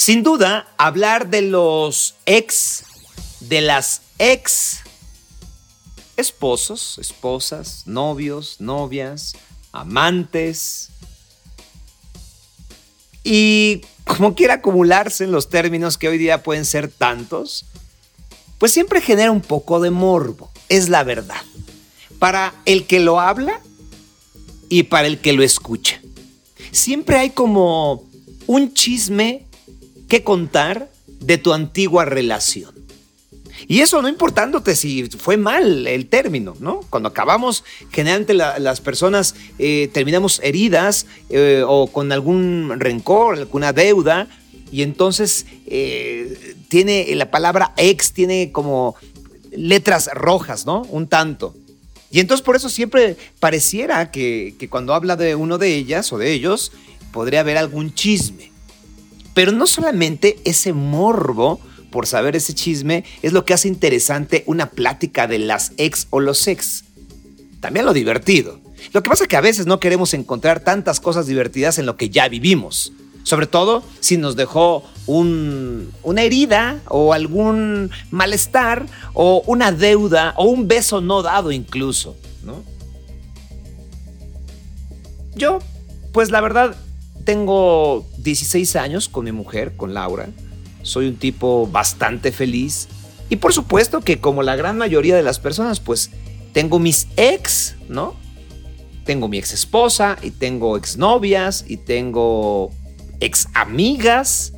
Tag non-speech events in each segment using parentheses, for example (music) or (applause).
Sin duda, hablar de los ex, de las ex esposos, esposas, novios, novias, amantes, y como quiera acumularse en los términos que hoy día pueden ser tantos, pues siempre genera un poco de morbo, es la verdad, para el que lo habla y para el que lo escucha. Siempre hay como un chisme que contar de tu antigua relación. Y eso no importándote si fue mal el término, ¿no? Cuando acabamos, generalmente las personas eh, terminamos heridas eh, o con algún rencor, alguna deuda, y entonces eh, tiene la palabra ex, tiene como letras rojas, ¿no? Un tanto. Y entonces por eso siempre pareciera que, que cuando habla de uno de ellas o de ellos, podría haber algún chisme. Pero no solamente ese morbo por saber ese chisme es lo que hace interesante una plática de las ex o los ex. También lo divertido. Lo que pasa es que a veces no queremos encontrar tantas cosas divertidas en lo que ya vivimos. Sobre todo si nos dejó una herida o algún malestar o una deuda o un beso no dado incluso. ¿no? Yo, pues la verdad, tengo 16 años con mi mujer, con Laura. Soy un tipo bastante feliz. Y por supuesto que como la gran mayoría de las personas, pues tengo mis ex, ¿no? Tengo mi ex esposa y tengo ex novias y tengo ex amigas.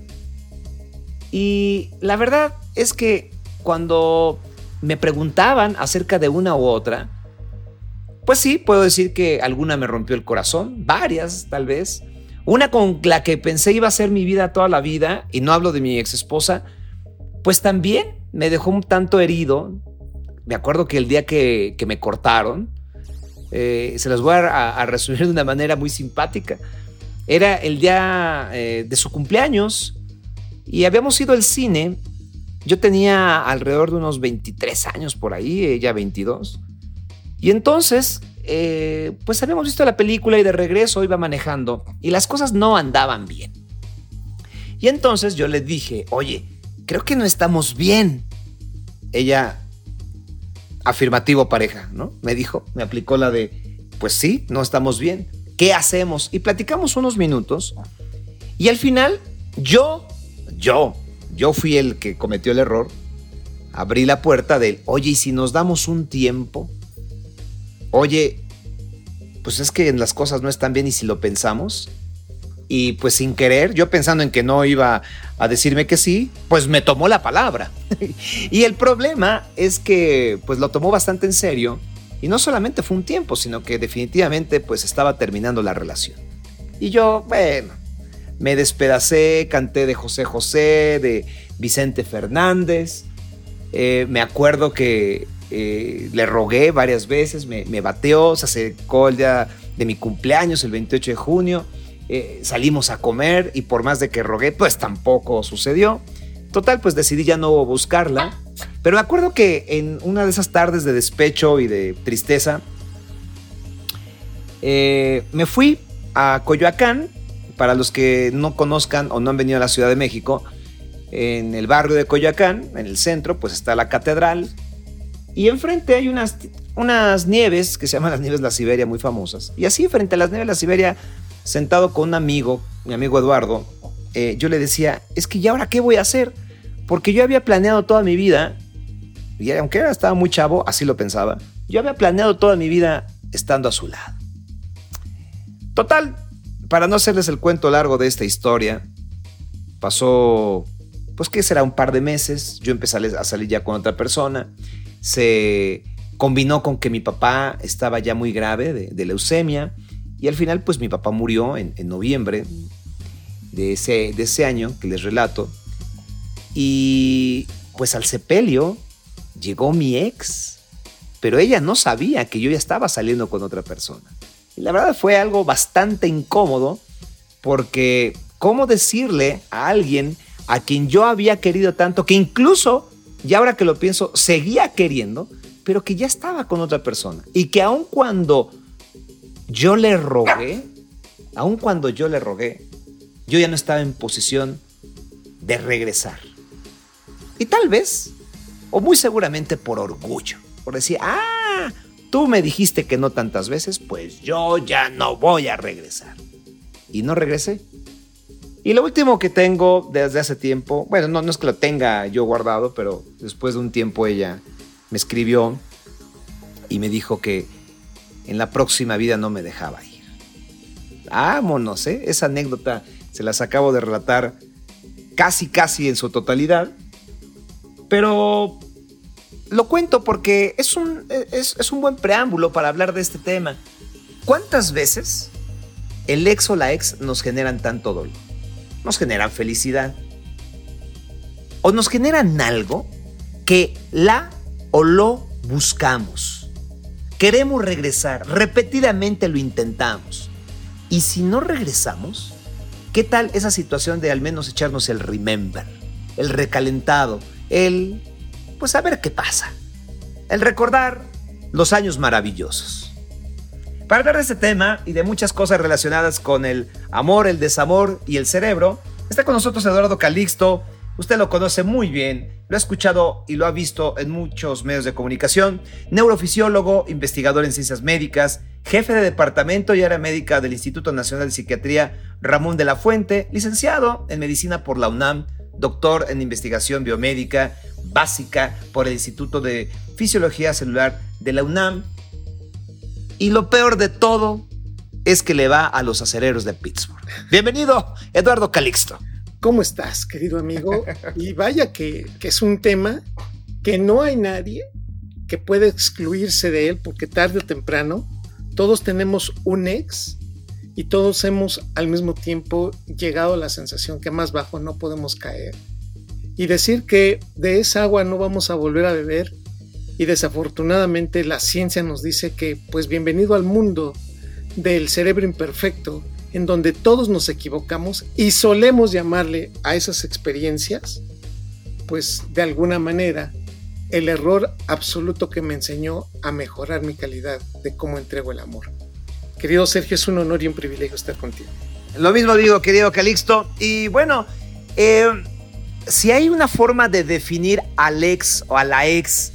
Y la verdad es que cuando me preguntaban acerca de una u otra, pues sí, puedo decir que alguna me rompió el corazón, varias tal vez. Una con la que pensé iba a ser mi vida toda la vida, y no hablo de mi ex esposa, pues también me dejó un tanto herido. Me acuerdo que el día que, me cortaron, eh, se los voy a, resumir de una manera muy simpática. Era el día eh, de su cumpleaños y habíamos ido al cine. Yo tenía alrededor de unos 23 años por ahí, ella 22. Y entonces eh, pues habíamos visto la película y de regreso iba manejando y las cosas no andaban bien. Y entonces yo le dije, oye, creo que no estamos bien. Ella, afirmativo pareja, ¿no? Me dijo, me aplicó la de, pues sí, no estamos bien. ¿Qué hacemos? Y platicamos unos minutos y al final yo, yo, yo fui el que cometió el error. Abrí la puerta del, oye, ¿y si nos damos un tiempo? Oye, pues es que las cosas no están bien y si lo pensamos. Y pues sin querer, yo pensando en que no iba a decirme que sí, pues me tomó la palabra. (laughs) y el problema es que pues lo tomó bastante en serio y no solamente fue un tiempo, sino que definitivamente pues estaba terminando la relación. Y yo, bueno, me despedacé, canté de José José, de Vicente Fernández. Eh, me acuerdo que eh, le rogué varias veces, me, bateó, se acercó el día de mi cumpleaños, el 28 de junio, eh, salimos a comer y por más de que rogué, pues tampoco sucedió. Total, pues decidí ya no buscarla, pero me acuerdo que en una de esas tardes de despecho y de tristeza, eh, me fui a Coyoacán, para los que no conozcan o no han venido a la Ciudad de México, en el barrio de Coyoacán, en el centro, pues está la catedral, y enfrente hay unas, unas nieves que se llaman las nieves de la Siberia, muy famosas. Y así, frente a las nieves de la Siberia, sentado con un amigo, mi amigo Eduardo, eh, yo le decía, es que ya ahora qué voy a hacer? Porque yo había planeado toda mi vida, y aunque era, estaba muy chavo, así lo pensaba, yo había planeado toda mi vida estando a su lado. Total, para no hacerles el cuento largo de esta historia, pasó, pues qué será, un par de meses, yo empecé a salir ya con otra persona, se combinó con que mi papá estaba ya muy grave de, leucemia y al final pues mi papá murió en, noviembre de ese, de ese año que les relato y pues al sepelio llegó mi ex, pero ella no sabía que yo ya estaba saliendo con otra persona. Y la verdad fue algo bastante incómodo porque ¿cómo decirle a alguien a quien yo había querido tanto que incluso y ahora que lo pienso, seguía queriendo, pero que ya estaba con otra persona. Y que aun cuando yo le rogué, aun cuando yo le rogué, yo ya no estaba en posición de regresar. Y tal vez, o muy seguramente por orgullo, por decir, ah, tú me dijiste que no tantas veces, pues yo ya no voy a regresar. Y no regresé. Y lo último que tengo desde hace tiempo, bueno, no, es que lo tenga yo guardado, pero después de un tiempo ella me escribió y me dijo que en la próxima vida no me dejaba ir. Vámonos, ¿eh? Esa anécdota se las acabo de relatar casi, casi en su totalidad. Pero lo cuento porque es un, es un buen preámbulo para hablar de este tema. ¿Cuántas veces el ex o la ex nos generan tanto dolor? Nos generan felicidad. O nos generan algo que la o lo buscamos. Queremos regresar, repetidamente lo intentamos. Y si no regresamos, ¿qué tal esa situación de al menos echarnos el remember, el recalentado, el, pues a ver qué pasa, el recordar los años maravillosos? Para hablar de este tema y de muchas cosas relacionadas con el amor, el desamor y el cerebro, está con nosotros Eduardo Calixto, Usted lo conoce muy bien, lo ha escuchado y lo ha visto en muchos medios de comunicación. Neurofisiólogo, investigador en ciencias médicas, jefe de departamento y área médica del Instituto Nacional de Psiquiatría Ramón de la Fuente, licenciado en medicina por la UNAM, doctor en investigación biomédica básica por el Instituto de Fisiología Celular de la UNAM. Y lo peor de todo es que le va a los acereros de Pittsburgh. Bienvenido, Eduardo Calixto. ¿Cómo estás, querido amigo? Y vaya que, es un tema que no hay nadie que pueda excluirse de él porque tarde o temprano todos tenemos un ex y todos hemos al mismo tiempo llegado a la sensación que más bajo no podemos caer. Y decir que de esa agua no vamos a volver a beber y desafortunadamente la ciencia nos dice que pues bienvenido al mundo del cerebro imperfecto en donde todos nos equivocamos y solemos llamarle a esas experiencias, pues de alguna manera, el error absoluto que me enseñó a mejorar mi calidad de cómo entrego el amor. Querido Sergio, es un honor y un privilegio estar contigo. Lo mismo digo, querido Calixto. Y bueno, eh, si hay una forma de definir al ex o a la ex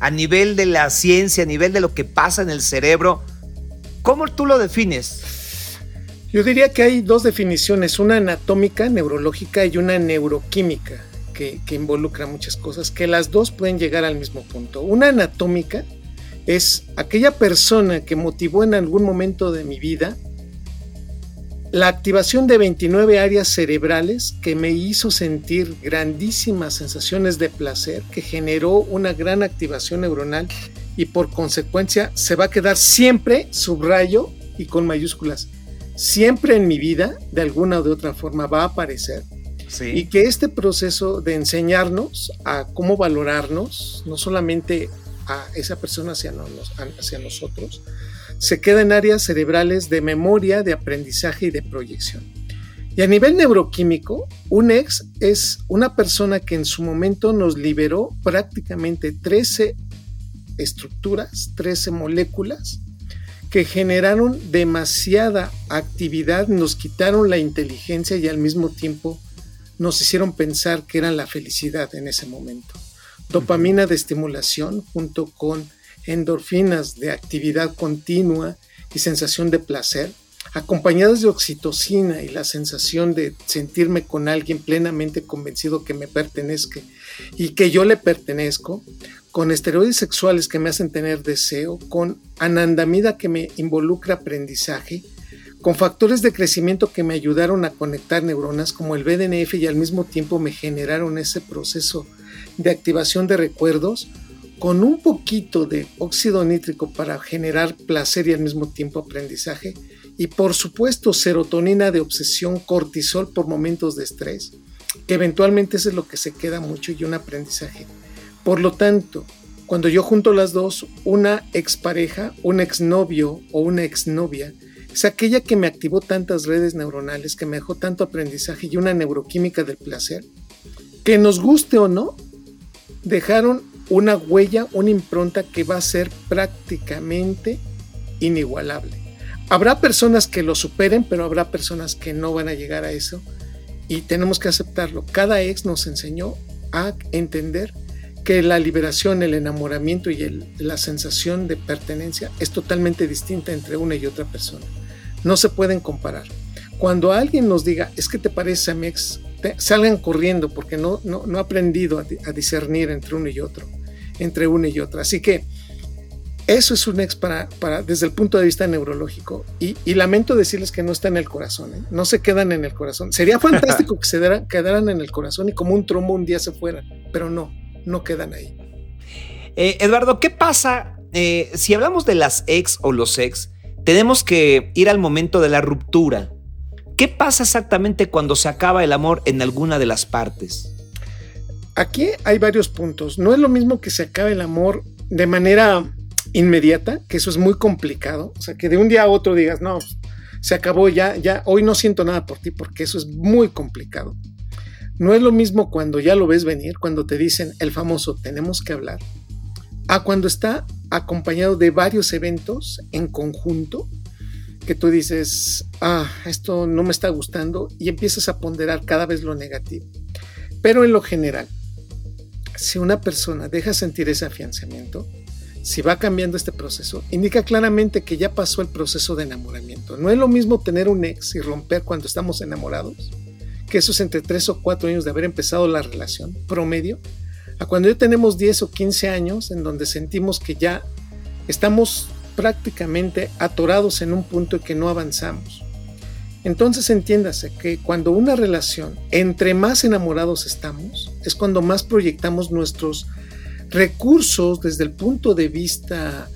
a nivel de la ciencia, a nivel de lo que pasa en el cerebro, ¿cómo tú lo defines? Yo diría que hay dos definiciones, una anatómica, neurológica y una neuroquímica, que, involucra muchas cosas, que las dos pueden llegar al mismo punto. Una anatómica es aquella persona que motivó en algún momento de mi vida la activación de 29 áreas cerebrales que me hizo sentir grandísimas sensaciones de placer, que generó una gran activación neuronal y por consecuencia se va a quedar siempre, subrayo y con mayúsculas, siempre en mi vida, de alguna o de otra forma, va a aparecer. Y que este proceso de enseñarnos a cómo valorarnos, no solamente a esa persona hacia, hacia nosotros, se queda en áreas cerebrales de memoria, de aprendizaje y de proyección. Y a nivel neuroquímico, un ex es una persona que en su momento nos liberó prácticamente 13 estructuras, 13 moléculas que generaron demasiada actividad, nos quitaron la inteligencia y al mismo tiempo nos hicieron pensar que era la felicidad en ese momento. Dopamina de estimulación junto con endorfinas de actividad continua y sensación de placer, acompañadas de oxitocina y la sensación de sentirme con alguien plenamente convencido que me pertenezca y que yo le pertenezco, con esteroides sexuales que me hacen tener deseo, con anandamida que me involucra aprendizaje, con factores de crecimiento que me ayudaron a conectar neuronas como el BDNF y al mismo tiempo me generaron ese proceso de activación de recuerdos, con un poquito de óxido nítrico para generar placer y al mismo tiempo aprendizaje, y por supuesto serotonina de obsesión, cortisol por momentos de estrés, que eventualmente es lo que se queda mucho y un aprendizaje. Por lo tanto, cuando yo junto las dos, una expareja, un exnovio o una exnovia, es aquella que me activó tantas redes neuronales, que me dejó tanto aprendizaje y una neuroquímica del placer, que nos guste o no, dejaron una huella, una impronta que va a ser prácticamente inigualable. Habrá personas que lo superen, pero habrá personas que no van a llegar a eso. y tenemos que aceptarlo. Cada ex nos enseñó a entender que la liberación, el enamoramiento y la sensación de pertenencia es totalmente distinta entre una y otra persona. No se pueden comparar. Cuando alguien nos diga, es que te parece a mi ex, salgan corriendo porque no, no, no ha aprendido a, discernir entre uno y otro, entre una y otra. Así que eso es un ex para, para, desde el punto de vista neurológico. Y, lamento decirles que no está en el corazón, ¿eh? no se quedan en el corazón. Sería fantástico que se quedaran en el corazón y como un trombo un día se fueran, pero no, no quedan ahí. Eh, Eduardo, ¿qué pasa eh, si hablamos de las ex o los ex? Tenemos que ir al momento de la ruptura. ¿Qué pasa exactamente cuando se acaba el amor en alguna de las partes? Aquí hay varios puntos. No es lo mismo que se acabe el amor de manera inmediata, que eso es muy complicado. O sea, que de un día a otro digas, no, se acabó ya, ya, hoy no siento nada por ti, porque eso es muy complicado. No es lo mismo cuando ya lo ves venir, cuando te dicen el famoso tenemos que hablar, a cuando está acompañado de varios eventos en conjunto que tú dices, ah, esto no me está gustando y empiezas a ponderar cada vez lo negativo. Pero en lo general, si una persona deja sentir ese afianzamiento, si va cambiando este proceso, indica claramente que ya pasó el proceso de enamoramiento. No es lo mismo tener un ex y romper cuando estamos enamorados, que eso es entre 3 o 4 años de haber empezado la relación promedio, a cuando ya tenemos 10 o 15 años en donde sentimos que ya estamos prácticamente atorados en un punto y que no avanzamos. Entonces entiéndase que cuando una relación, entre más enamorados estamos, es cuando más proyectamos nuestros recursos desde el punto de vista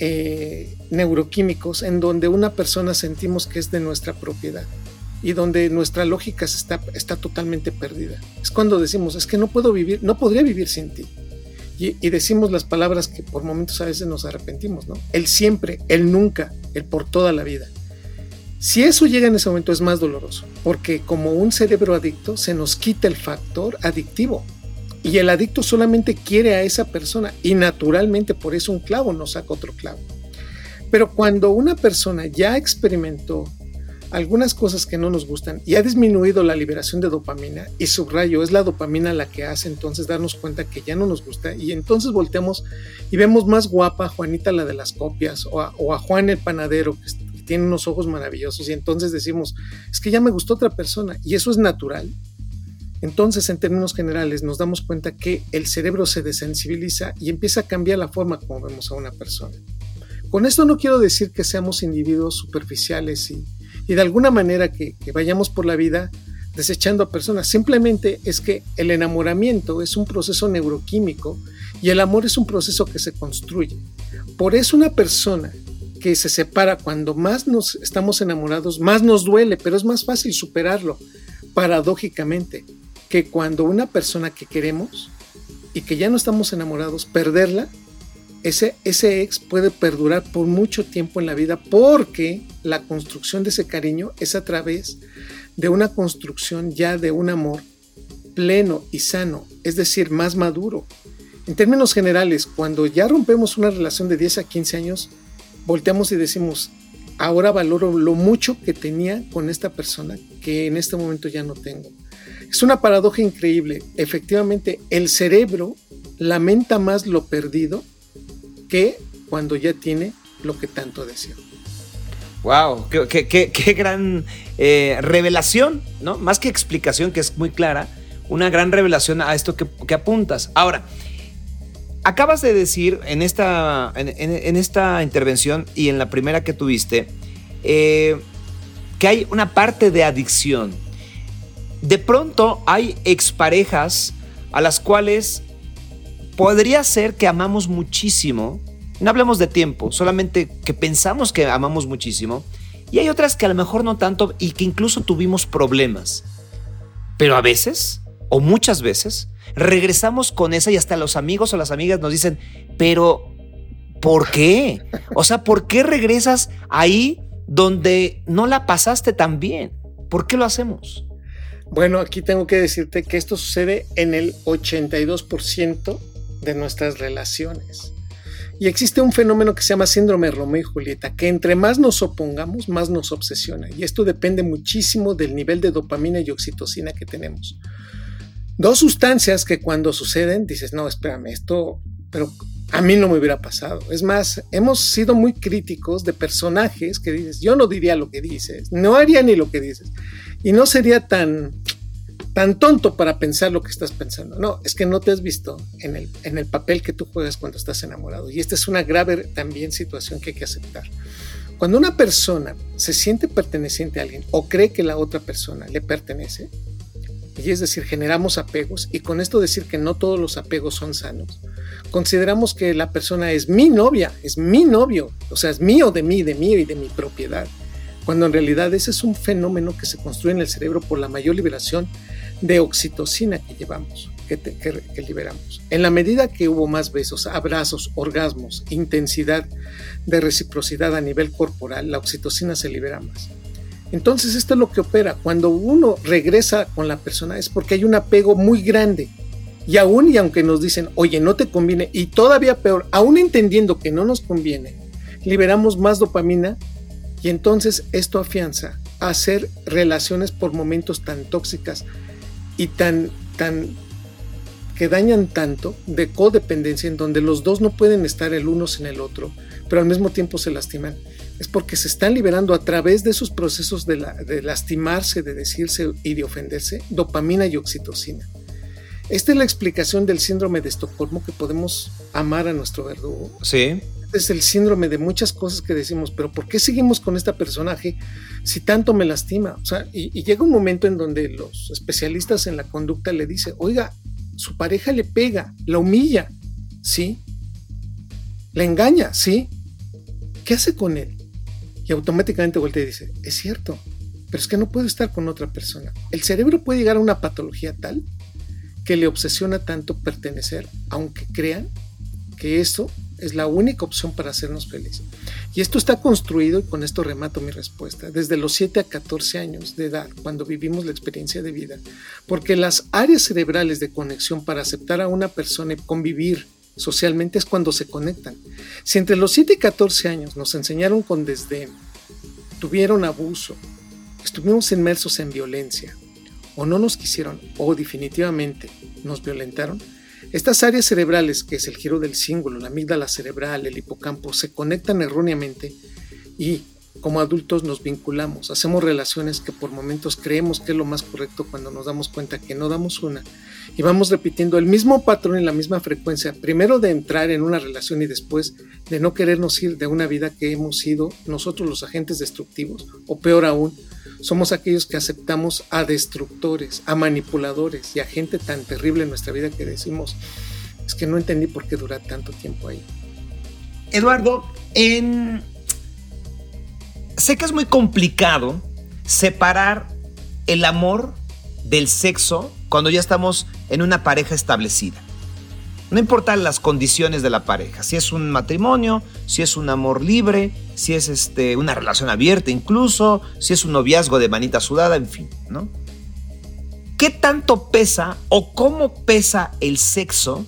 eh, neuroquímicos, en donde una persona sentimos que es de nuestra propiedad y donde nuestra lógica está, está totalmente perdida. Es cuando decimos, es que no puedo vivir, no podría vivir sin ti y, decimos las palabras que por momentos a veces nos arrepentimos, ¿no? El siempre, el nunca, el por toda la vida. Si eso llega en ese momento es más doloroso, porque como un cerebro adicto se nos quita el factor adictivo. Y el adicto solamente quiere a esa persona y naturalmente por eso un clavo no saca otro clavo. Pero cuando una persona ya experimentó algunas cosas que no nos gustan y ha disminuido la liberación de dopamina y subrayo, es la dopamina la que hace entonces darnos cuenta que ya no nos gusta y entonces volteamos y vemos más guapa a Juanita la de las copias o a, Juan el panadero que, tiene unos ojos maravillosos y entonces decimos, es que ya me gustó otra persona y eso es natural. Entonces, en términos generales, nos damos cuenta que el cerebro se desensibiliza y empieza a cambiar la forma como vemos a una persona. Con esto no quiero decir que seamos individuos superficiales y, y de alguna manera que, vayamos por la vida desechando a personas. Simplemente es que el enamoramiento es un proceso neuroquímico y el amor es un proceso que se construye. Por eso una persona que se separa cuando más nos estamos enamorados, más nos duele, pero es más fácil superarlo, paradójicamente, que cuando una persona que queremos y que ya no estamos enamorados, perderla ese, ex puede perdurar por mucho tiempo en la vida porque la construcción de ese cariño es a través de una construcción ya de un amor pleno y sano, es decir, más maduro. En términos generales, cuando ya rompemos una relación de 10 a 15 años, volteamos y decimos, ahora valoro lo mucho que tenía con esta persona que en este momento ya no tengo. Es una paradoja increíble. Efectivamente, el cerebro lamenta más lo perdido que cuando ya tiene lo que tanto desea. Wow, qué, gran eh, revelación, ¿no? Más que explicación, que es muy clara, una gran revelación a esto que, apuntas. Ahora, acabas de decir en esta, en, esta intervención y en la primera que tuviste, eh, que hay una parte de adicción. De pronto hay exparejas a las cuales podría ser que amamos muchísimo, no hablemos de tiempo, solamente que pensamos que amamos muchísimo, y hay otras que a lo mejor no tanto y que incluso tuvimos problemas. Pero a veces, o muchas veces, regresamos con esa y hasta los amigos o las amigas nos dicen, pero ¿por qué? O sea, ¿por qué regresas ahí donde no la pasaste tan bien? ¿Por qué lo hacemos? Bueno, aquí tengo que decirte que esto sucede en el 82% de nuestras relaciones. Y existe un fenómeno que se llama síndrome Romeo y Julieta, que entre más nos opongamos, más nos obsesiona. Y esto depende muchísimo del nivel de dopamina y oxitocina que tenemos. Dos sustancias que cuando suceden dices, no, espérame, esto, pero a mí no me hubiera pasado. Es más, hemos sido muy críticos de personajes que dices, yo no diría lo que dices, no haría ni lo que dices. Y no sería tan tan tonto para pensar lo que estás pensando. No, es que no te has visto en el, en el papel que tú juegas cuando estás enamorado. Y esta es una grave también situación que hay que aceptar. Cuando una persona se siente perteneciente a alguien o cree que la otra persona le pertenece, y es decir, generamos apegos, y con esto decir que no todos los apegos son sanos, consideramos que la persona es mi novia, es mi novio, o sea, es mío de mí, de mí y de mi propiedad, cuando en realidad ese es un fenómeno que se construye en el cerebro por la mayor liberación de oxitocina que llevamos, que, liberamos. En la medida que hubo más besos, abrazos, orgasmos, intensidad de reciprocidad a nivel corporal, la oxitocina se libera más. Entonces esto es lo que opera. Cuando uno regresa con la persona es porque hay un apego muy grande. Y aún y aunque nos dicen, oye, no te conviene, y todavía peor, aún entendiendo que no nos conviene, liberamos más dopamina y entonces esto afianza a hacer relaciones por momentos tan tóxicas y tan, tan, que dañan tanto de codependencia en donde los dos no pueden estar el uno sin el otro, pero al mismo tiempo se lastiman. Es porque se están liberando a través de esos procesos de, de lastimarse, de decirse y de ofenderse, dopamina y oxitocina. Esta es la explicación del síndrome de Estocolmo que podemos amar a nuestro verdugo. Sí es el síndrome de muchas cosas que decimos, pero ¿por qué seguimos con este personaje si tanto me lastima? O sea, y, llega un momento en donde los especialistas en la conducta le dicen, oiga, su pareja le pega, la humilla, ¿sí? Le engaña, ¿sí? ¿Qué hace con él? Y automáticamente voltea y dice, es cierto, pero es que no puedo estar con otra persona. El cerebro puede llegar a una patología tal que le obsesiona tanto pertenecer, aunque crean que eso es la única opción para hacernos felices. Y esto está construido, y con esto remato mi respuesta, desde los 7 a 14 años de edad, cuando vivimos la experiencia de vida, porque las áreas cerebrales de conexión para aceptar a una persona y convivir socialmente es cuando se conectan. Si entre los 7 y 14 años nos enseñaron con desdén, tuvieron abuso, estuvimos inmersos en violencia, o no nos quisieron, o definitivamente nos violentaron, estas áreas cerebrales, que es el giro del símbolo, la amígdala cerebral, el hipocampo, se conectan erróneamente y como adultos nos vinculamos, hacemos relaciones que por momentos creemos que es lo más correcto cuando nos damos cuenta que no damos una y vamos repitiendo el mismo patrón en la misma frecuencia, primero de entrar en una relación y después de no querernos ir de una vida que hemos sido nosotros los agentes destructivos o peor aún, somos aquellos que aceptamos a destructores, a manipuladores y a gente tan terrible en nuestra vida que decimos, es que no entendí por qué dura tanto tiempo ahí. Eduardo, en... sé que es muy complicado separar el amor del sexo cuando ya estamos en una pareja establecida. No importa las condiciones de la pareja, si es un matrimonio, si es un amor libre, si es este, una relación abierta incluso, si es un noviazgo de manita sudada, en fin, ¿no? ¿Qué tanto pesa o cómo pesa el sexo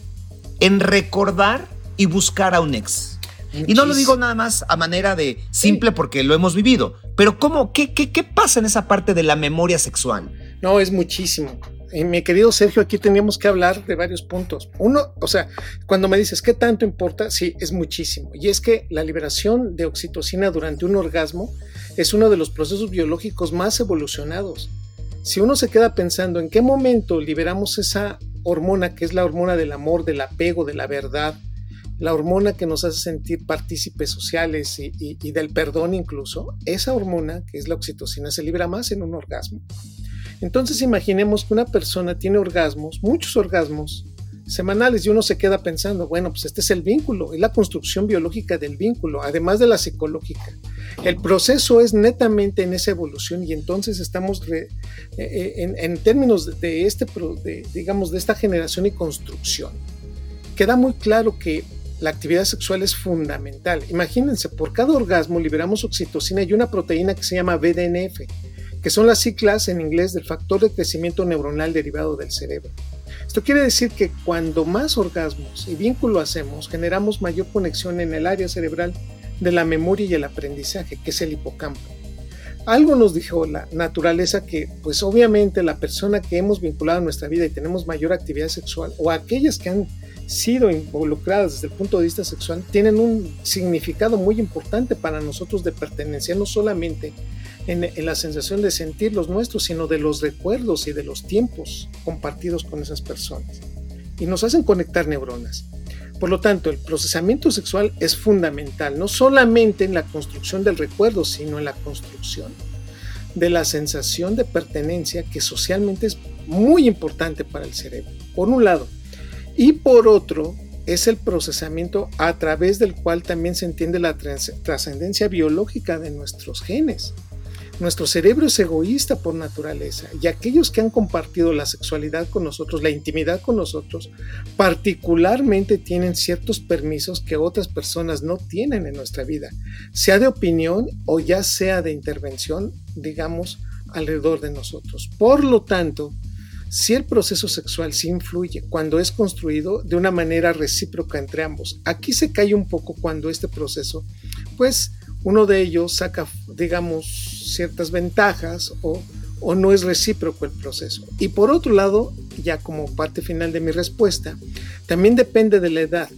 en recordar y buscar a un ex? Y no lo digo nada más a manera de simple porque lo hemos vivido, pero ¿cómo, qué, qué, qué pasa en esa parte de la memoria sexual? No, es muchísimo mi querido Sergio, aquí teníamos que hablar de varios puntos. Uno, o sea, cuando me dices qué tanto importa, sí, es muchísimo. Y es que la liberación de oxitocina durante un orgasmo es uno de los procesos biológicos más evolucionados. Si uno se queda pensando en qué momento liberamos esa hormona que es la hormona del amor, del apego, de la verdad, la hormona que nos hace sentir partícipes sociales y, y del perdón incluso, esa hormona, que es la oxitocina, se libera más en un orgasmo. Entonces imaginemos que una persona tiene orgasmos, muchos orgasmos semanales y uno se queda pensando, bueno, pues este es el vínculo, es la construcción biológica del vínculo, además de la psicológica. El proceso es netamente en esa evolución y entonces estamos eh, eh, en, términos de, este, digamos, de esta generación y construcción. Queda muy claro que la actividad sexual es fundamental. Imagínense, por cada orgasmo liberamos oxitocina y una proteína que se llama BDNF que son las siglas en inglés del factor de crecimiento neuronal derivado del cerebro. Esto quiere decir que cuando más orgasmos y vínculo hacemos, generamos mayor conexión en el área cerebral de la memoria y el aprendizaje, que es el hipocampo. Algo nos dijo la naturaleza que, pues obviamente la persona que hemos vinculado en nuestra vida y tenemos mayor actividad sexual, o aquellas que han sido involucradas desde el punto de vista sexual, tienen un significado muy importante para nosotros de pertenencia, no solamente en, la sensación de sentir los nuestros, sino de los recuerdos y de los tiempos compartidos con esas personas. Y nos hacen conectar neuronas. Por lo tanto, el procesamiento sexual es fundamental, no solamente en la construcción del recuerdo, sino en la construcción de la sensación de pertenencia que socialmente es muy importante para el cerebro, por un lado. Y por otro, es el procesamiento a través del cual también se entiende la trascendencia biológica de nuestros genes. Nuestro cerebro es egoísta por naturaleza y aquellos que han compartido la sexualidad con nosotros, la intimidad con nosotros, particularmente tienen ciertos permisos que otras personas no tienen en nuestra vida, sea de opinión o ya sea de intervención, digamos, alrededor de nosotros. Por lo tanto, si el proceso sexual sí influye cuando es construido de una manera recíproca entre ambos, aquí se cae un poco cuando este proceso, pues uno de ellos saca, digamos, ciertas ventajas o, no es recíproco el proceso. Y por otro lado, ya como parte final de mi respuesta, también depende de la edad.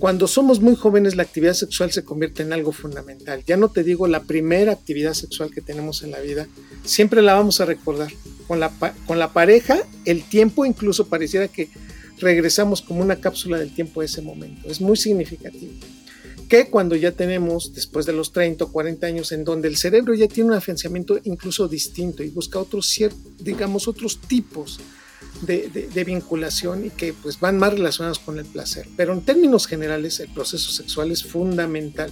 Cuando somos muy jóvenes la actividad sexual se convierte en algo fundamental. Ya no te digo la primera actividad sexual que tenemos en la vida, siempre la vamos a recordar. Con la, con la pareja, el tiempo incluso pareciera que regresamos como una cápsula del tiempo a ese momento. Es muy significativo que cuando ya tenemos, después de los 30 o 40 años, en donde el cerebro ya tiene un afianzamiento incluso distinto y busca otros, digamos, otros tipos de, vinculación y que pues van más relacionados con el placer. Pero en términos generales, el proceso sexual es fundamental.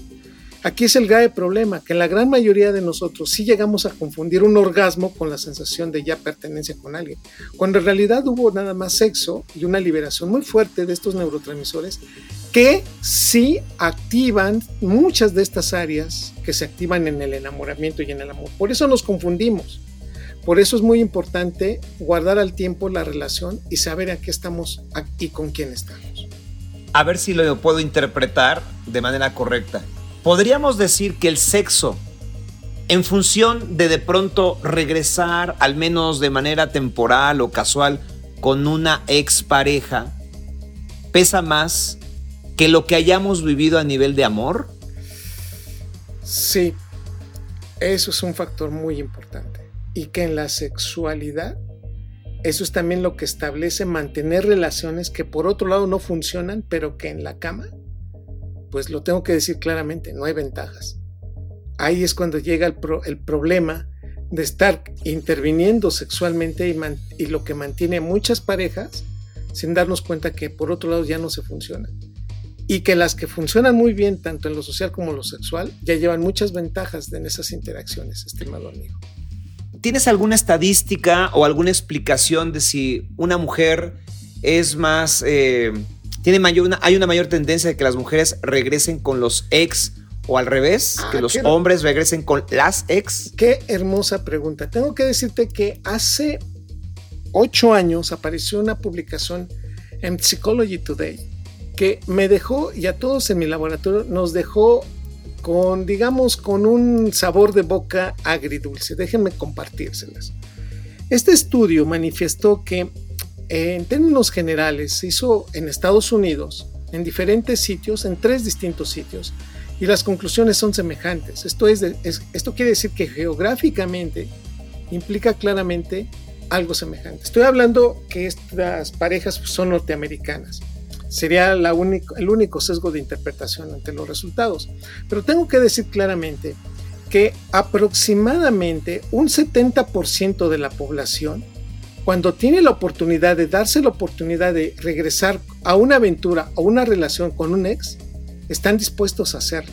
Aquí es el grave problema, que la gran mayoría de nosotros sí llegamos a confundir un orgasmo con la sensación de ya pertenencia con alguien, cuando en realidad hubo nada más sexo y una liberación muy fuerte de estos neurotransmisores que sí activan muchas de estas áreas que se activan en el enamoramiento y en el amor. Por eso nos confundimos. Por eso es muy importante guardar al tiempo la relación y saber a qué estamos y con quién estamos. A ver si lo puedo interpretar de manera correcta. Podríamos decir que el sexo, en función de de pronto regresar, al menos de manera temporal o casual, con una expareja, pesa más que lo que hayamos vivido a nivel de amor? Sí, eso es un factor muy importante. Y que en la sexualidad, eso es también lo que establece mantener relaciones que por otro lado no funcionan, pero que en la cama, pues lo tengo que decir claramente, no hay ventajas. Ahí es cuando llega el, problema de estar interviniendo sexualmente y, y lo que mantiene muchas parejas sin darnos cuenta que por otro lado ya no se funciona y que las que funcionan muy bien tanto en lo social como en lo sexual ya llevan muchas ventajas en esas interacciones, estimado amigo. ¿Tienes alguna estadística o alguna explicación de si una mujer es más, eh, tiene mayor, hay una mayor tendencia de que las mujeres regresen con los ex o al revés, ah, que los hombres regresen con las ex? Qué hermosa pregunta. Tengo que decirte que hace ocho años apareció una publicación en Psychology Today que me dejó y a todos en mi laboratorio nos dejó con, digamos, con un sabor de boca agridulce. Déjenme compartírselas. Este estudio manifestó que en términos generales se hizo en Estados Unidos, en diferentes sitios, en tres distintos sitios, y las conclusiones son semejantes. Esto, es, esto quiere decir que geográficamente implica claramente algo semejante. Estoy hablando que estas parejas son norteamericanas sería la el único sesgo de interpretación ante los resultados. Pero tengo que decir claramente que aproximadamente un 70% de la población, cuando tiene la oportunidad de darse la oportunidad de regresar a una aventura o una relación con un ex, están dispuestos a hacerlo.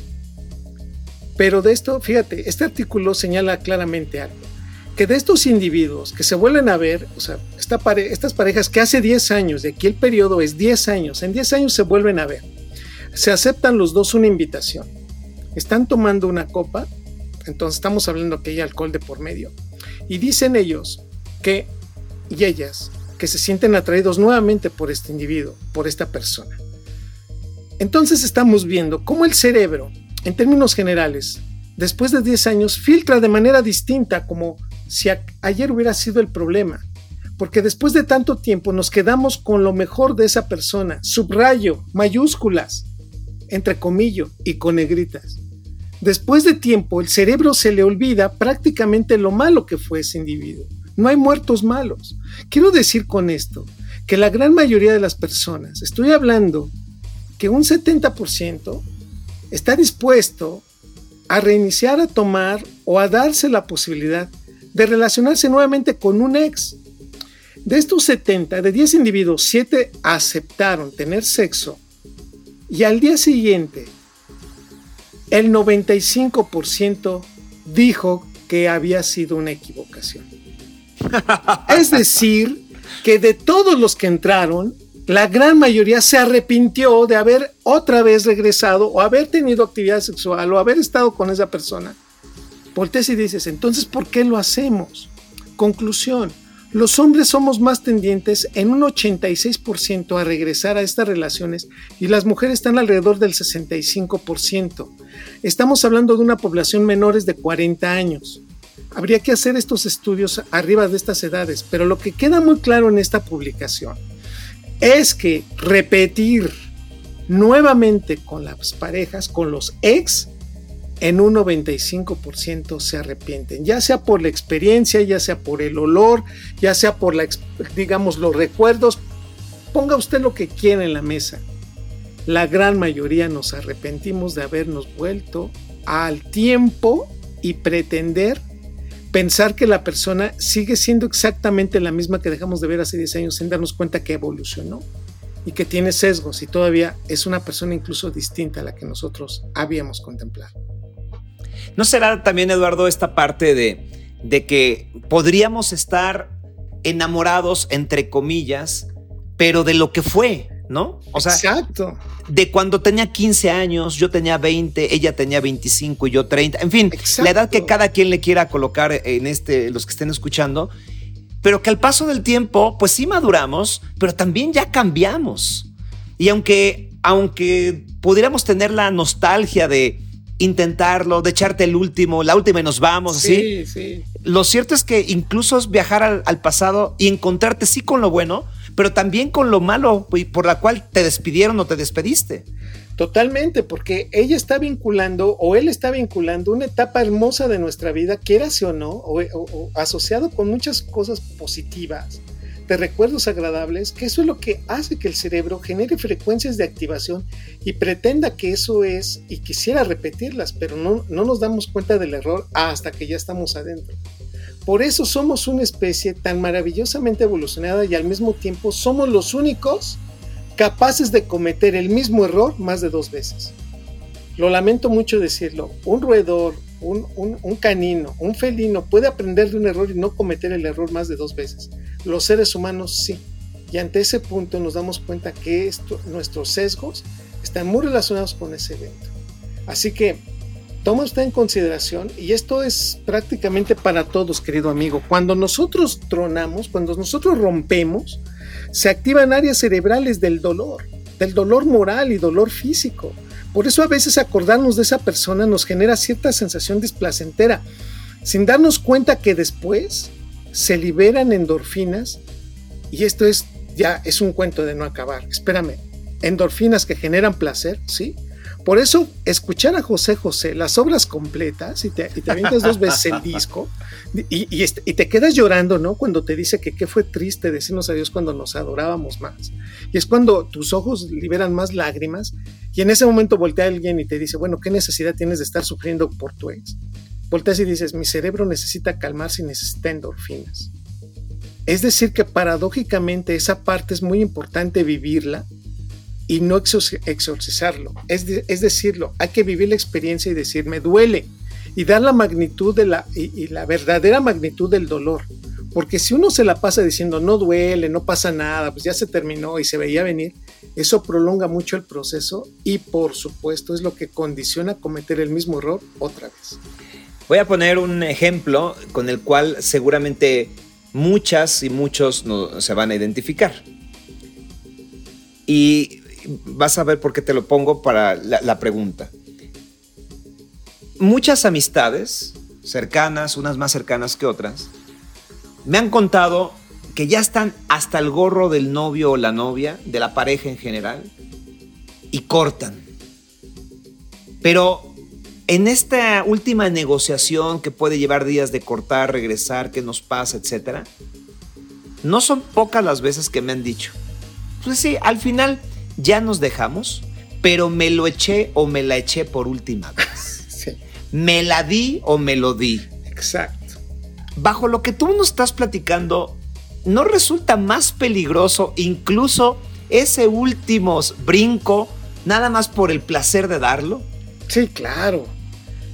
Pero de esto, fíjate, este artículo señala claramente algo que de estos individuos que se vuelven a ver, o sea, estas parejas que hace 10 años, de aquí el periodo es 10 años, en 10 años se vuelven a ver, se aceptan los dos una invitación, están tomando una copa, entonces estamos hablando que hay alcohol de por medio, y dicen ellos que, y ellas, que se sienten atraídos nuevamente por este individuo, por esta persona. Entonces estamos viendo cómo el cerebro, en términos generales, después de 10 años, filtra de manera distinta como si ayer hubiera sido el problema. Porque después de tanto tiempo nos quedamos con lo mejor de esa persona, subrayo, mayúsculas, entre comillas y con negritas. Después de tiempo, el cerebro se le olvida prácticamente lo malo que fue ese individuo. No hay muertos malos. Quiero decir con esto que la gran mayoría de las personas, estoy hablando que un 70% está dispuesto a reiniciar, a tomar o a darse la posibilidad de relacionarse nuevamente con un ex. De estos 70, de 10 individuos, 7 aceptaron tener sexo y al día siguiente el 95% dijo que había sido una equivocación. Es decir, que de todos los que entraron, la gran mayoría se arrepintió de haber otra vez regresado o haber tenido actividad sexual o haber estado con esa persona. Volteas y dices, entonces, ¿por qué lo hacemos? Conclusión, los hombres somos más tendientes en un 86% a regresar a estas relaciones y las mujeres están alrededor del 65%. Estamos hablando de una población menores de 40 años. Habría que hacer estos estudios arriba de estas edades, pero lo que queda muy claro en esta publicación es que repetir nuevamente con las parejas, con los ex, en un 95% se arrepienten, ya sea por la experiencia, ya sea por el olor, ya sea por la, digamos, los recuerdos. Ponga usted lo que quiera en la mesa. La gran mayoría nos arrepentimos de habernos vuelto al tiempo y pretender pensar que la persona sigue siendo exactamente la misma que dejamos de ver hace 10 años sin darnos cuenta que evolucionó y que tiene sesgos y todavía es una persona incluso distinta a la que nosotros habíamos contemplado. ¿No será también, Eduardo, esta parte de, de que podríamos estar enamorados, entre comillas, pero de lo que fue, ¿no? O sea, Exacto. de cuando tenía 15 años, yo tenía 20, ella tenía 25 y yo 30. En fin, la edad que cada quien le quiera colocar en este, los que estén escuchando, pero que al paso del tiempo, pues sí maduramos, pero también ya cambiamos. Y aunque, aunque pudiéramos tener la nostalgia de intentarlo, de echarte el último, la última y nos vamos, sí, Sí. Lo cierto es que incluso es viajar al, al pasado y encontrarte sí con lo bueno, pero también con lo malo por la cual te despidieron o te despediste. Totalmente, porque ella está vinculando o él está vinculando una etapa hermosa de nuestra vida, quierase o no, o, asociado con muchas cosas positivas, de recuerdos agradables, que eso es lo que hace que el cerebro genere frecuencias de activación y pretenda que eso es y quisiera repetirlas, pero no, no nos damos cuenta del error hasta que ya estamos adentro. Por eso somos una especie tan maravillosamente evolucionada y al mismo tiempo somos los únicos capaces de cometer el mismo error más de dos veces. Lo lamento mucho decirlo, un roedor, un, canino, un felino puede aprender de un error y no cometer el error más de dos veces. Los seres humanos sí. Y ante ese punto nos damos cuenta que nuestros sesgos están muy relacionados con ese evento. Así que toma usted en consideración, y esto es prácticamente para todos, querido amigo, cuando nosotros tronamos, cuando nosotros rompemos, se activan áreas cerebrales del dolor, del dolor moral y dolor físico. Por eso a veces acordarnos de esa persona nos genera cierta sensación displacentera, sin darnos cuenta que después se liberan endorfinas, y esto es ya es un cuento de no acabar. Espérame, endorfinas que generan placer, ¿sí? Por eso, escuchar a José José, las obras completas, y te, y avientas dos veces el disco, y, este, y, te quedas llorando, ¿no? Cuando te dice que qué fue triste decirnos a Dios cuando nos adorábamos más. Y es cuando tus ojos liberan más lágrimas, y en ese momento voltea alguien y te dice, bueno, ¿qué necesidad tienes de estar sufriendo por tu ex? Volteas y dices, mi cerebro necesita calmarse y necesita endorfinas. Es decir, que paradójicamente esa parte es muy importante vivirla y no exorcizarlo. Es, es, decirlo, hay que vivir la experiencia y decir, me duele, y dar la magnitud de la, y, la verdadera magnitud del dolor. Porque si uno se la pasa diciendo, no duele, no pasa nada, pues ya se terminó y se veía venir, eso prolonga mucho el proceso y por supuesto es lo que condiciona cometer el mismo error otra vez. Voy a poner un ejemplo con el cual seguramente muchas y muchos no, se van a identificar. Y vas a ver por qué te lo pongo para la, pregunta. Muchas amistades cercanas, unas más cercanas que otras, me han contado que ya están hasta el gorro del novio o la novia, de la pareja en general, y cortan. Pero en esta última negociación que puede llevar días de cortar, regresar, qué nos pasa, etcétera, no son pocas las veces que me han dicho, pues sí, al final ya nos dejamos, pero me lo eché o me la eché por última vez. (laughs) Me la di o me lo di. Exacto. Bajo lo que tú nos estás platicando, ¿no resulta más peligroso incluso ese último brinco nada más por el placer de darlo? Sí, claro.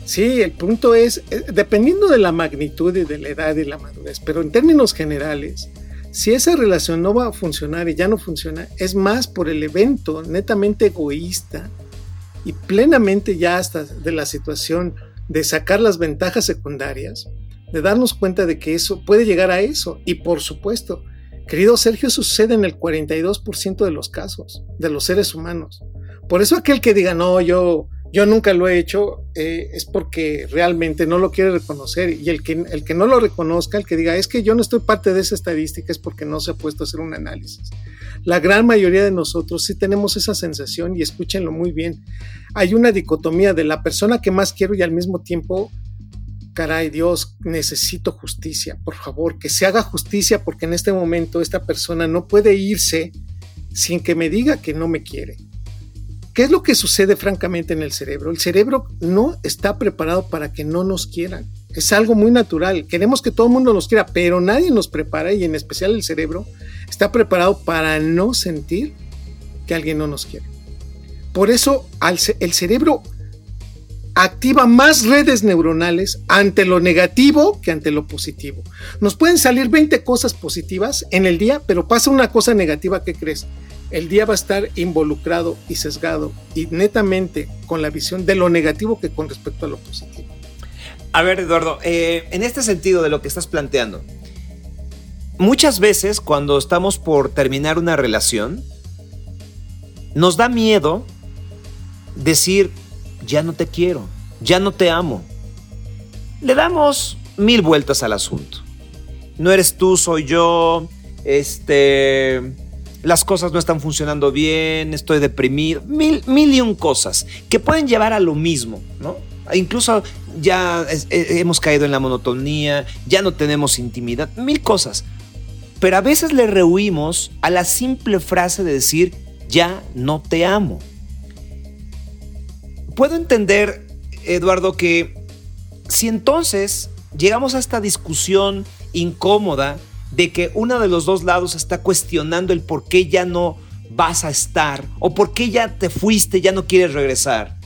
Sí, el punto es, eh, dependiendo de la magnitud y de la edad y la madurez, pero en términos generales, si esa relación no va a funcionar y ya no funciona, es más por el evento netamente egoísta y plenamente ya hasta de la situación de sacar las ventajas secundarias, de darnos cuenta de que eso puede llegar a eso. Y por supuesto, querido Sergio, sucede en el 42% de los casos de los seres humanos. Por eso aquel que diga, no, yo yo nunca lo he hecho, eh, es porque realmente no lo quiere reconocer. Y el que, el que no lo reconozca, el que diga, es que yo no estoy parte de esa estadística, es porque no se ha puesto a hacer un análisis. La gran mayoría de nosotros sí tenemos esa sensación y escúchenlo muy bien. Hay una dicotomía de la persona que más quiero y al mismo tiempo, caray Dios, necesito justicia. Por favor, que se haga justicia porque en este momento esta persona no puede irse sin que me diga que no me quiere ¿Qué es lo que sucede francamente en el cerebro? El cerebro no está preparado para que no nos quieran. Es algo muy natural. Queremos que todo el mundo nos quiera, pero nadie nos prepara, y en especial el cerebro, está preparado para no sentir que alguien no nos quiere. Por eso el cerebro activa más redes neuronales ante lo negativo que ante lo positivo. Nos pueden salir 20 cosas positivas en el día, pero pasa una cosa negativa, ¿qué crees? El día va a estar involucrado y sesgado y netamente con la visión de lo negativo que con respecto a lo positivo. A ver, Eduardo, eh, en este sentido de lo que estás planteando, muchas veces cuando estamos por terminar una relación, nos da miedo decir, ya no te quiero, ya no te amo. Le damos mil vueltas al asunto. No eres tú, soy yo, este las cosas no están funcionando bien, estoy deprimido, mil, y un cosas que pueden llevar a lo mismo, ¿no? Incluso ya eh, hemos caído en la monotonía, ya no tenemos intimidad, mil cosas. Pero a veces le rehuimos a la simple frase de decir, ya no te amo. Puedo entender, Eduardo, que si entonces llegamos a esta discusión incómoda de que uno de los dos lados está cuestionando el por qué ya no vas a estar o por qué ya te fuiste, ya no quieres regresar.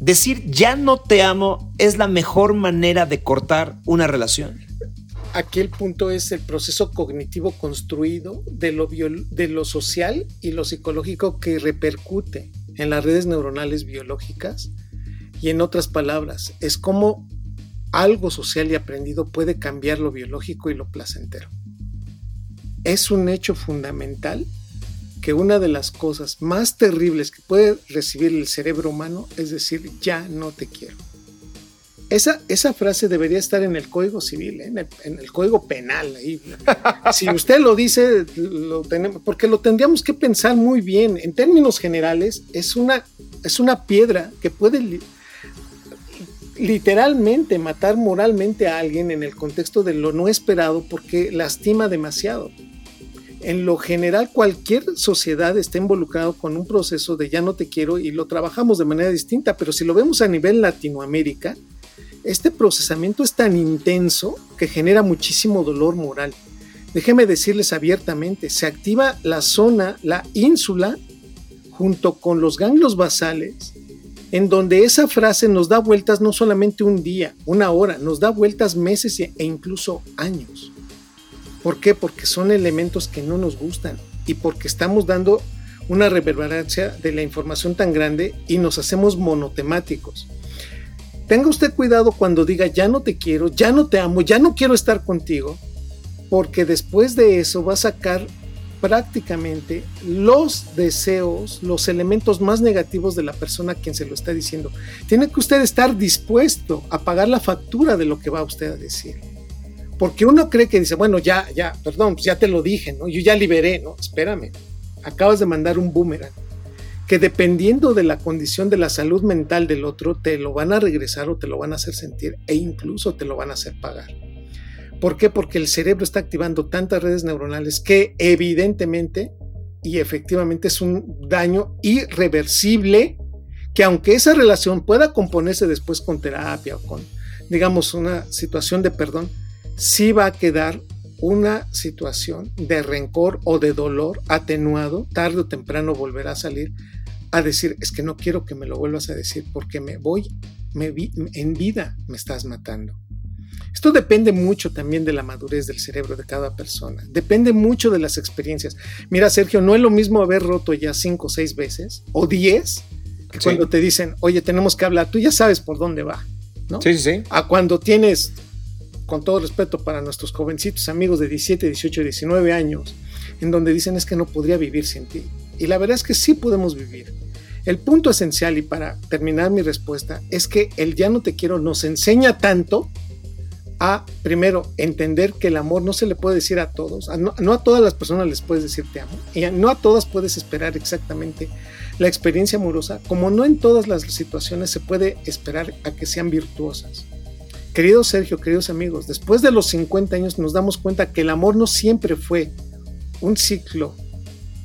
Decir ya no te amo es la mejor manera de cortar una relación. Aquí el punto es el proceso cognitivo construido de lo, de lo social y lo psicológico que repercute en las redes neuronales biológicas. Y en otras palabras, es como algo social y aprendido puede cambiar lo biológico y lo placentero. Es un hecho fundamental que una de las cosas más terribles que puede recibir el cerebro humano es decir, ya no te quiero. Esa, esa frase debería estar en el Código Civil, ¿eh? en, el, Código Penal. Ahí. Si usted lo dice, lo tenemos, porque lo tendríamos que pensar muy bien. En términos generales, es una, es una piedra que puede literalmente matar moralmente a alguien en el contexto de lo no esperado porque lastima demasiado. En lo general, cualquier sociedad está involucrado con un proceso de ya no te quiero y lo trabajamos de manera distinta, pero si lo vemos a nivel Latinoamérica, este procesamiento es tan intenso que genera muchísimo dolor moral. Déjeme decirles abiertamente, se activa la zona, la ínsula, junto con los ganglios basales, en donde esa frase nos da vueltas no solamente un día, una hora, nos da vueltas meses e incluso años. ¿Por qué? Porque son elementos que no nos gustan y porque estamos dando una reverberancia de la información tan grande y nos hacemos monotemáticos. Tenga usted cuidado cuando diga ya no te quiero, ya no te amo, ya no quiero estar contigo, porque después de eso va a sacar prácticamente los deseos, los elementos más negativos de la persona quien se lo está diciendo. Tiene que usted estar dispuesto a pagar la factura de lo que va usted a decir. Porque uno cree que dice, bueno, ya, ya, perdón, pues ya te lo dije, ¿no? Yo ya liberé, ¿no? Espérame, acabas de mandar un boomerang que dependiendo de la condición de la salud mental del otro, te lo van a regresar o te lo van a hacer sentir e incluso te lo van a hacer pagar. ¿Por qué? Porque el cerebro está activando tantas redes neuronales que evidentemente y efectivamente es un daño irreversible que aunque esa relación pueda componerse después con terapia o con, digamos, una situación de perdón, sí va a quedar una situación de rencor o de dolor atenuado, tarde o temprano volverá a salir a decir, es que no quiero que me lo vuelvas a decir porque me voy, me vi, en vida me estás matando. Esto depende mucho también de la madurez del cerebro de cada persona. Depende mucho de las experiencias. Mira, Sergio, no es lo mismo haber roto ya cinco o seis veces o diez que cuando te dicen, oye, tenemos que hablar. Tú ya sabes por dónde va, ¿no? Sí, sí, sí. A cuando tienes, con todo respeto para nuestros jovencitos amigos de 17, 18, 19 años, en donde dicen es que no podría vivir sin ti. Y la verdad es que sí podemos vivir. El punto esencial, y para terminar mi respuesta, es que el ya no te quiero nos enseña tanto a, primero, entender que el amor no se le puede decir a todos, no, a todas las personas les puedes decir te amo, y no a todas puedes esperar exactamente la experiencia amorosa, como no en todas las situaciones se puede esperar a que sean virtuosas. Querido Sergio, queridos amigos, después de los 50 años nos damos cuenta que el amor no siempre fue un ciclo,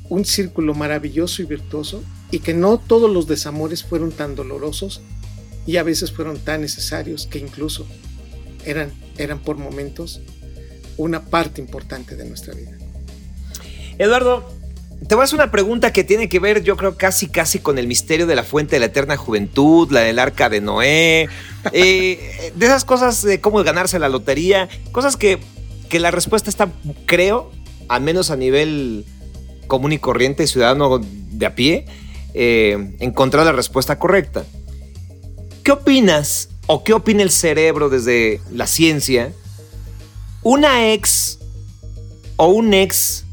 un círculo maravilloso y virtuoso, y que no todos los desamores fueron tan dolorosos y a veces fueron tan necesarios que incluso eran, eran por momentos una parte importante de nuestra vida. Eduardo, te voy a hacer una pregunta que tiene que ver, yo creo, casi, casi con el misterio de la fuente de la eterna juventud, la del arca de Noé, eh, (laughs) de esas cosas de cómo ganarse la lotería, cosas que, que la respuesta está, creo, al menos a nivel común y corriente, ciudadano de a pie, eh, encontrar la respuesta correcta. ¿Qué opinas o qué opina el cerebro desde la ciencia? ¿Una ex o un ex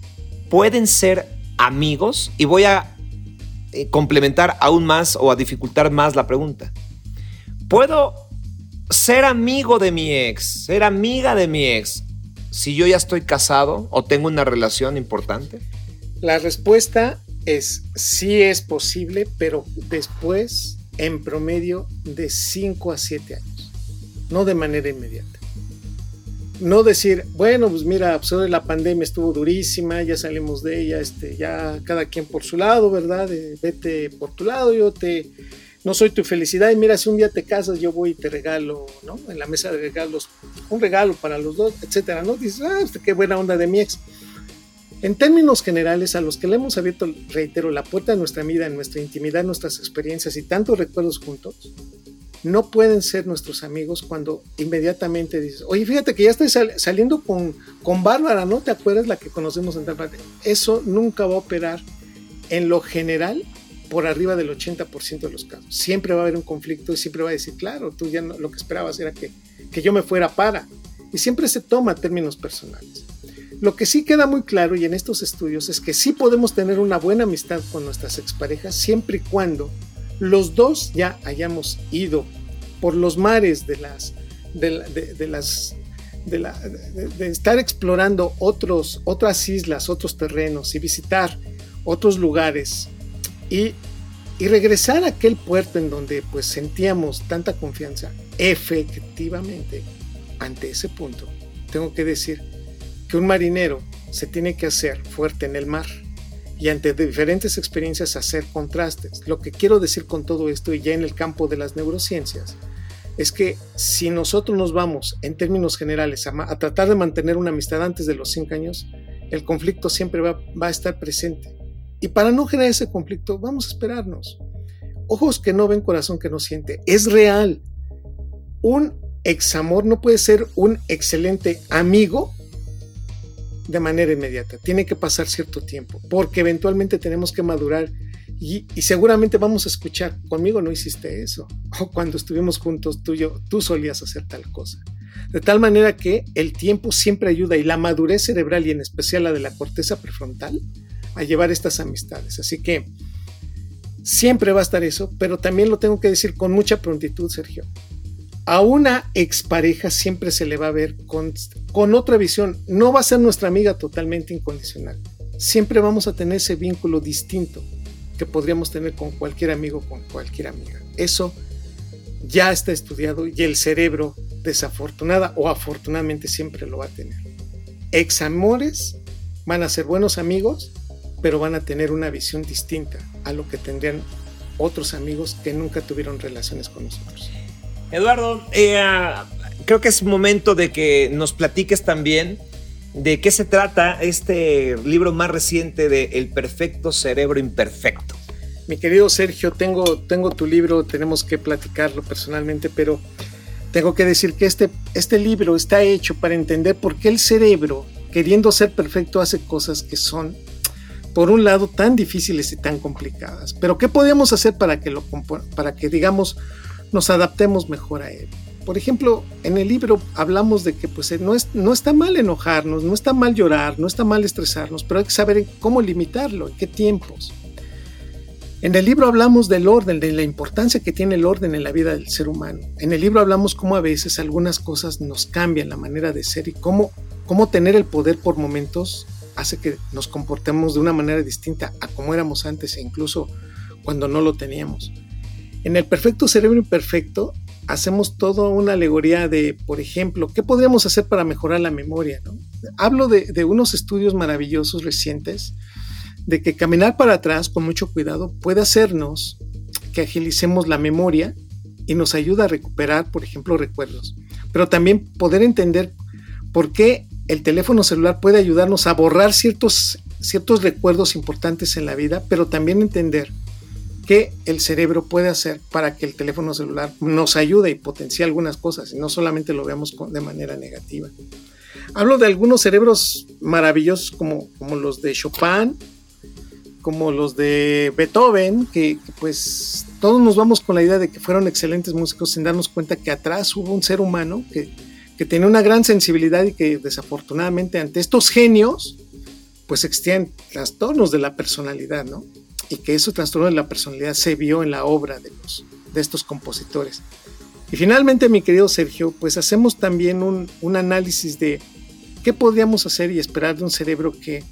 pueden ser amigos? Y voy a eh, complementar aún más o a dificultar más la pregunta. ¿Puedo ser amigo de mi ex, ser amiga de mi ex, si yo ya estoy casado o tengo una relación importante? La respuesta es sí es posible, pero después en promedio de 5 a 7 años, no de manera inmediata. No decir, bueno, pues mira, pues la pandemia estuvo durísima, ya salimos de ella, este, ya cada quien por su lado, ¿verdad? vete por tu lado, yo te, no soy tu felicidad y mira, si un día te casas, yo voy y te regalo, ¿no? En la mesa de regalos, un regalo para los dos, etcétera, ¿no? Dices, ah, este, qué buena onda de mi ex. En términos generales, a los que le hemos abierto, reitero, la puerta de nuestra vida, nuestra intimidad, nuestras experiencias y tantos recuerdos juntos, no pueden ser nuestros amigos cuando inmediatamente dices, oye, fíjate que ya estoy saliendo con, con Bárbara, ¿no? ¿Te acuerdas la que conocemos en tal parte? Eso nunca va a operar en lo general por arriba del 80% de los casos. Siempre va a haber un conflicto y siempre va a decir, claro, tú ya no, lo que esperabas era que, que yo me fuera para. Y siempre se toma términos personales. Lo que sí queda muy claro y en estos estudios es que sí podemos tener una buena amistad con nuestras exparejas siempre y cuando los dos ya hayamos ido por los mares de las de, las de, estar explorando otros, otras islas, otros terrenos y visitar otros lugares y, y regresar a aquel puerto en donde pues sentíamos tanta confianza, efectivamente, ante ese punto, tengo que decir que un marinero se tiene que hacer fuerte en el mar y ante diferentes experiencias hacer contrastes. Lo que quiero decir con todo esto y ya en el campo de las neurociencias es que si nosotros nos vamos en términos generales a, tratar de mantener una amistad antes de los cinco años, el conflicto siempre va, va a estar presente. Y para no generar ese conflicto, vamos a esperarnos. Ojos que no ven, corazón que no siente. Es real. Un examor no puede ser un excelente amigo de manera inmediata, tiene que pasar cierto tiempo, porque eventualmente tenemos que madurar y, seguramente vamos a escuchar, conmigo no hiciste eso, (laughs) o cuando estuvimos juntos tú, yo, tú solías hacer tal cosa. De tal manera que el tiempo siempre ayuda y la madurez cerebral y en especial la de la corteza prefrontal a llevar estas amistades. Así que siempre va a estar eso, pero también lo tengo que decir con mucha prontitud, Sergio. A una expareja siempre se le va a ver con, otra visión. No va a ser nuestra amiga totalmente incondicional. Siempre vamos a tener ese vínculo distinto que podríamos tener con cualquier amigo, con cualquier amiga. Eso ya está estudiado y el cerebro desafortunada o afortunadamente siempre lo va a tener. Examores van a ser buenos amigos, pero van a tener una visión distinta a lo que tendrían otros amigos que nunca tuvieron relaciones con nosotros. Eduardo, eh, creo que es momento de que nos platiques también de qué se trata este libro más reciente de El perfecto cerebro imperfecto. Mi querido Sergio, tengo, tengo tu libro, tenemos que platicarlo personalmente, pero tengo que decir que este, este libro está hecho para entender por qué el cerebro, queriendo ser perfecto, hace cosas que son, por un lado, tan difíciles y tan complicadas. Pero ¿qué podemos hacer para que, lo, para que digamos, nos adaptemos mejor a él? Por ejemplo, en el libro hablamos de que pues, no, es, no está mal enojarnos, no está mal llorar, no está mal estresarnos, pero hay que saber cómo limitarlo, en qué tiempos. En el libro hablamos del orden, de la importancia que tiene el orden en la vida del ser humano. En el libro hablamos cómo a veces algunas cosas nos cambian la manera de ser y cómo, cómo tener el poder por momentos hace que nos comportemos de una manera distinta a como éramos antes e incluso cuando no lo teníamos. En el perfecto cerebro imperfecto hacemos toda una alegoría de, por ejemplo, qué podríamos hacer para mejorar la memoria. Hablo de, de unos estudios maravillosos recientes de que caminar para atrás con mucho cuidado puede hacernos que agilicemos la memoria y nos ayuda a recuperar, por ejemplo, recuerdos. Pero también poder entender por qué el teléfono celular puede ayudarnos a borrar ciertos, ciertos recuerdos importantes en la vida, pero también entender qué el cerebro puede hacer para que el teléfono celular nos ayude y potencie algunas cosas y no solamente lo veamos de manera negativa. Hablo de algunos cerebros maravillosos como, como los de Chopin, como los de Beethoven, que, pues todos nos vamos con la idea de que fueron excelentes músicos sin darnos cuenta que atrás hubo un ser humano que, que tenía una gran sensibilidad y que desafortunadamente ante estos genios, pues existían trastornos de la personalidad, ¿no? Y que ese trastorno de la personalidad se vio en la obra de, los, de estos compositores. Y finalmente, mi querido Sergio, pues hacemos también un, un análisis de qué podríamos hacer y esperar de un cerebro que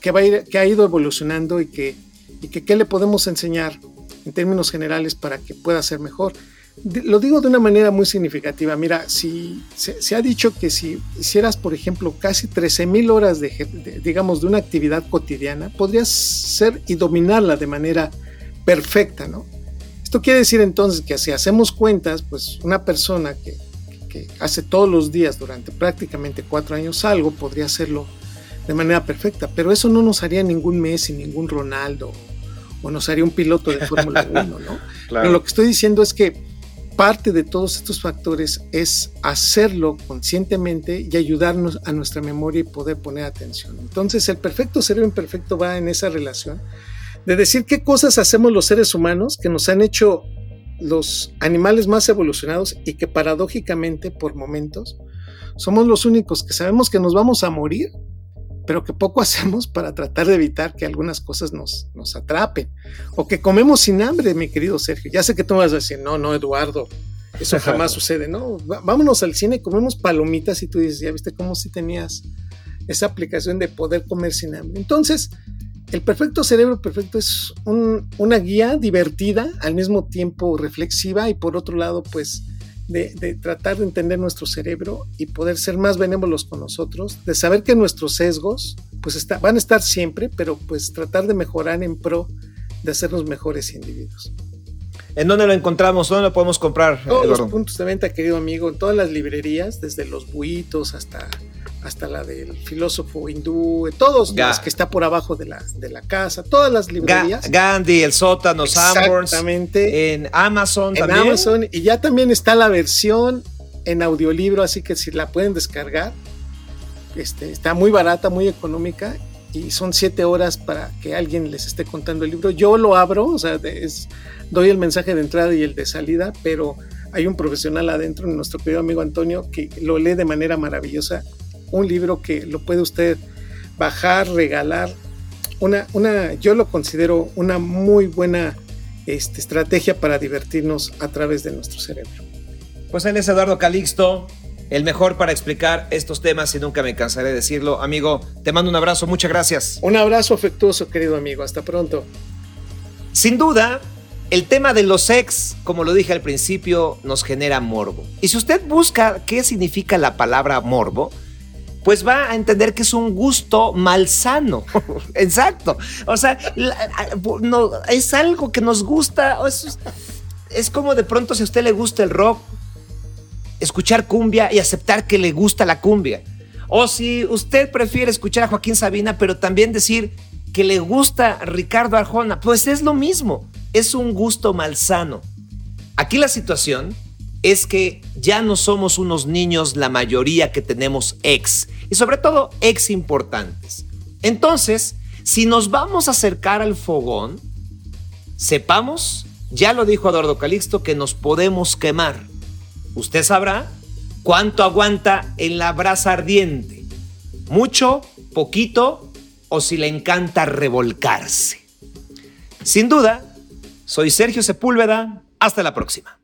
que, va que ha ido evolucionando y que, y que qué le podemos enseñar en términos generales para que pueda ser mejor. Lo digo de una manera muy significativa. Mira, si se, ha dicho que si hicieras, por ejemplo, casi 13.000 horas de, digamos, de una actividad cotidiana, podrías ser y dominarla de manera perfecta, ¿no? Esto quiere decir entonces que si hacemos cuentas, pues una persona que, que hace todos los días durante prácticamente cuatro años algo, podría hacerlo de manera perfecta, pero eso no nos haría ningún Messi, ningún Ronaldo, o nos haría un piloto de Fórmula 1, ¿no? (laughs) Pero lo que estoy diciendo es que parte de todos estos factores es hacerlo conscientemente y ayudarnos a nuestra memoria y poder poner atención. Entonces, el perfecto cerebro imperfecto va en esa relación de decir qué cosas hacemos los seres humanos que nos han hecho los animales más evolucionados y que paradójicamente, por momentos, somos los únicos que sabemos que nos vamos a morir pero que poco (laughs) hacemos para tratar de evitar que algunas cosas nos, nos atrapen. O que comemos sin hambre, mi querido Sergio. Ya sé que tú vas a decir, no, no, Eduardo, eso jamás (laughs) sucede. No, vámonos al cine, comemos palomitas y tú dices, ya viste cómo si tenías esa aplicación de poder comer sin hambre. Entonces, el perfecto cerebro perfecto es una guía divertida, al mismo tiempo reflexiva y por otro lado, pues de, tratar de entender nuestro cerebro y poder ser más benévolos con nosotros, de saber que nuestros sesgos pues está, van a estar siempre, pero pues tratar de mejorar en pro de hacernos mejores individuos. ¿En dónde lo encontramos? ¿Dónde lo podemos comprar? Todos los puntos de venta, querido amigo, en todas las librerías, desde los buitos hasta hasta la del filósofo hindú, todos los que está por abajo de la, de la casa, todas las librerías. Gandhi, el sótano, Sanborns. Exactamente. En Amazon en Amazon. Y ya también está la versión en audiolibro, así que si la pueden descargar, este, está muy barata, muy económica. Y son siete horas para que alguien les esté contando el libro. Yo lo abro, o sea, doy el mensaje de entrada y el de salida, pero hay un profesional adentro, nuestro querido amigo Antonio, que lo lee de manera maravillosa. Un libro que lo puede usted bajar, regalar. Una, una, yo lo considero una muy buena este, estrategia para divertirnos a través de nuestro cerebro. Pues él es Eduardo Calixto, el mejor para explicar estos temas y nunca me cansaré de decirlo. Amigo, te mando un abrazo, muchas gracias. Un abrazo afectuoso, querido amigo. Hasta pronto. Sin duda, el tema de los ex, como lo dije al principio, nos genera morbo. Y si usted busca qué significa la palabra morbo, pues va a entender que es un gusto malsano. (laughs) Exacto. O sea, no, es algo que nos gusta. Es, es como de pronto si a usted le gusta el rock, escuchar cumbia y aceptar que le gusta la cumbia. O si usted prefiere escuchar a Joaquín Sabina, pero también decir que le gusta Ricardo Arjona, pues es lo mismo, es un gusto malsano. Aquí la situación es que ya no somos unos niños la mayoría que tenemos ex, y sobre todo ex importantes. Entonces, si nos vamos a acercar al fogón, sepamos, ya lo dijo Eduardo Calixto, que nos podemos quemar. Usted sabrá cuánto aguanta en la brasa ardiente. Mucho, poquito o si le encanta revolcarse. Sin duda, soy Sergio Sepúlveda. Hasta la próxima.